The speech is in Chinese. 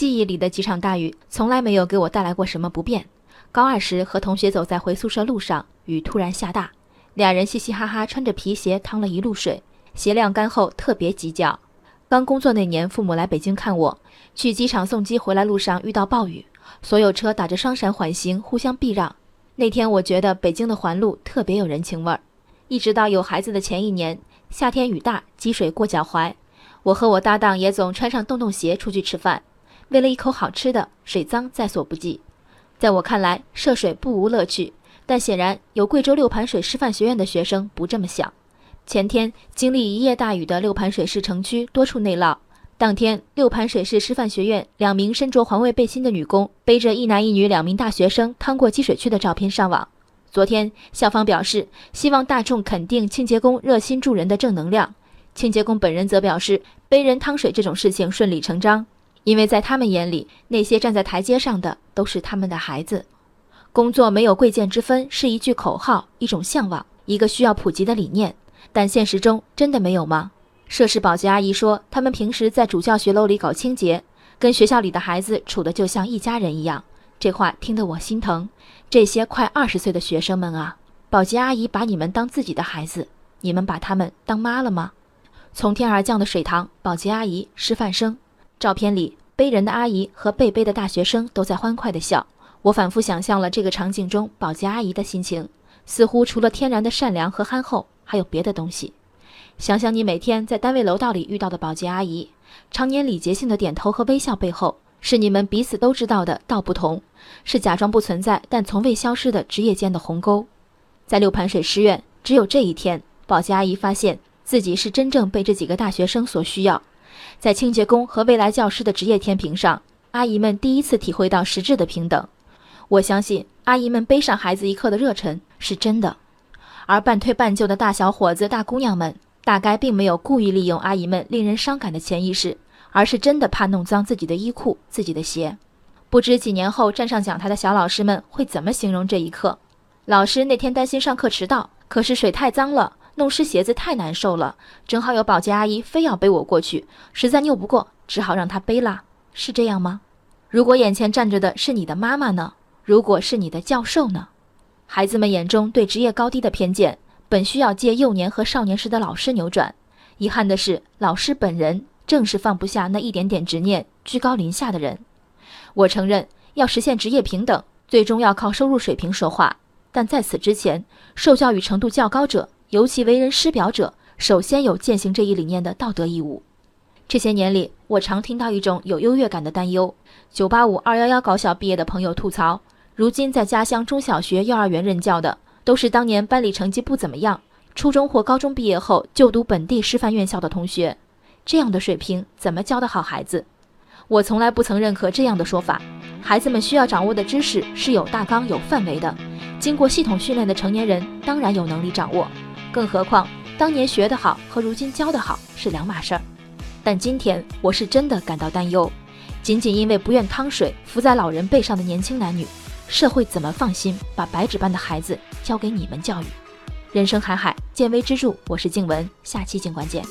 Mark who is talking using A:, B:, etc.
A: 记忆里的几场大雨从来没有给我带来过什么不便。高二时和同学走在回宿舍路上，雨突然下大，俩人嘻嘻哈哈穿着皮鞋趟了一路水，鞋晾干后特别急脚。刚工作那年，父母来北京看我，去机场送机回来路上遇到暴雨，所有车打着双闪缓行，互相避让。那天我觉得北京的环路特别有人情味儿。一直到有孩子的前一年，夏天雨大，积水过脚踝，我和我搭档也总穿上洞洞鞋出去吃饭。为了一口好吃的，水脏在所不计。在我看来，涉水不无乐趣，但显然有贵州六盘水师范学院的学生不这么想。前天经历一夜大雨的六盘水市城区多处内涝，当天六盘水市师范学院两名身着环卫背心的女工背着一男一女两名大学生趟过积水区的照片上网。昨天校方表示，希望大众肯定清洁工热心助人的正能量。清洁工本人则表示，背人趟水这种事情顺理成章。因为在他们眼里，那些站在台阶上的都是他们的孩子。工作没有贵贱之分是一句口号，一种向往，一个需要普及的理念。但现实中真的没有吗？涉事保洁阿姨说，他们平时在主教学楼里搞清洁，跟学校里的孩子处的就像一家人一样。这话听得我心疼。这些快二十岁的学生们啊，保洁阿姨把你们当自己的孩子，你们把他们当妈了吗？从天而降的水塘，保洁阿姨，师范生。照片里背人的阿姨和被背的大学生都在欢快地笑。我反复想象了这个场景中保洁阿姨的心情，似乎除了天然的善良和憨厚，还有别的东西。想想你每天在单位楼道里遇到的保洁阿姨，常年礼节性的点头和微笑背后，是你们彼此都知道的道不同，是假装不存在但从未消失的职业间的鸿沟。在六盘水师院，只有这一天，保洁阿姨发现自己是真正被这几个大学生所需要。在清洁工和未来教师的职业天平上，阿姨们第一次体会到实质的平等。我相信阿姨们背上孩子一刻的热忱是真的，而半推半就的大小伙子、大姑娘们，大概并没有故意利用阿姨们令人伤感的潜意识，而是真的怕弄脏自己的衣裤、自己的鞋。不知几年后站上讲台的小老师们会怎么形容这一刻？老师那天担心上课迟到，可是水太脏了。弄湿鞋子太难受了，正好有保洁阿姨非要背我过去，实在拗不过，只好让她背啦。是这样吗？如果眼前站着的是你的妈妈呢？如果是你的教授呢？孩子们眼中对职业高低的偏见，本需要借幼年和少年时的老师扭转。遗憾的是，老师本人正是放不下那一点点执念、居高临下的人。我承认，要实现职业平等，最终要靠收入水平说话。但在此之前，受教育程度较高者。尤其为人师表者，首先有践行这一理念的道德义务。这些年里，我常听到一种有优越感的担忧：985、211高校毕业的朋友吐槽，如今在家乡中小学、幼儿园任教的，都是当年班里成绩不怎么样，初中或高中毕业后就读本地师范院校的同学。这样的水平怎么教得好孩子？我从来不曾认可这样的说法。孩子们需要掌握的知识是有大纲、有范围的，经过系统训练的成年人当然有能力掌握。更何况，当年学得好和如今教得好是两码事儿。但今天我是真的感到担忧，仅仅因为不愿趟水浮在老人背上的年轻男女，社会怎么放心把白纸般的孩子交给你们教育？人生海海，见微知著。我是静文，下期静观见。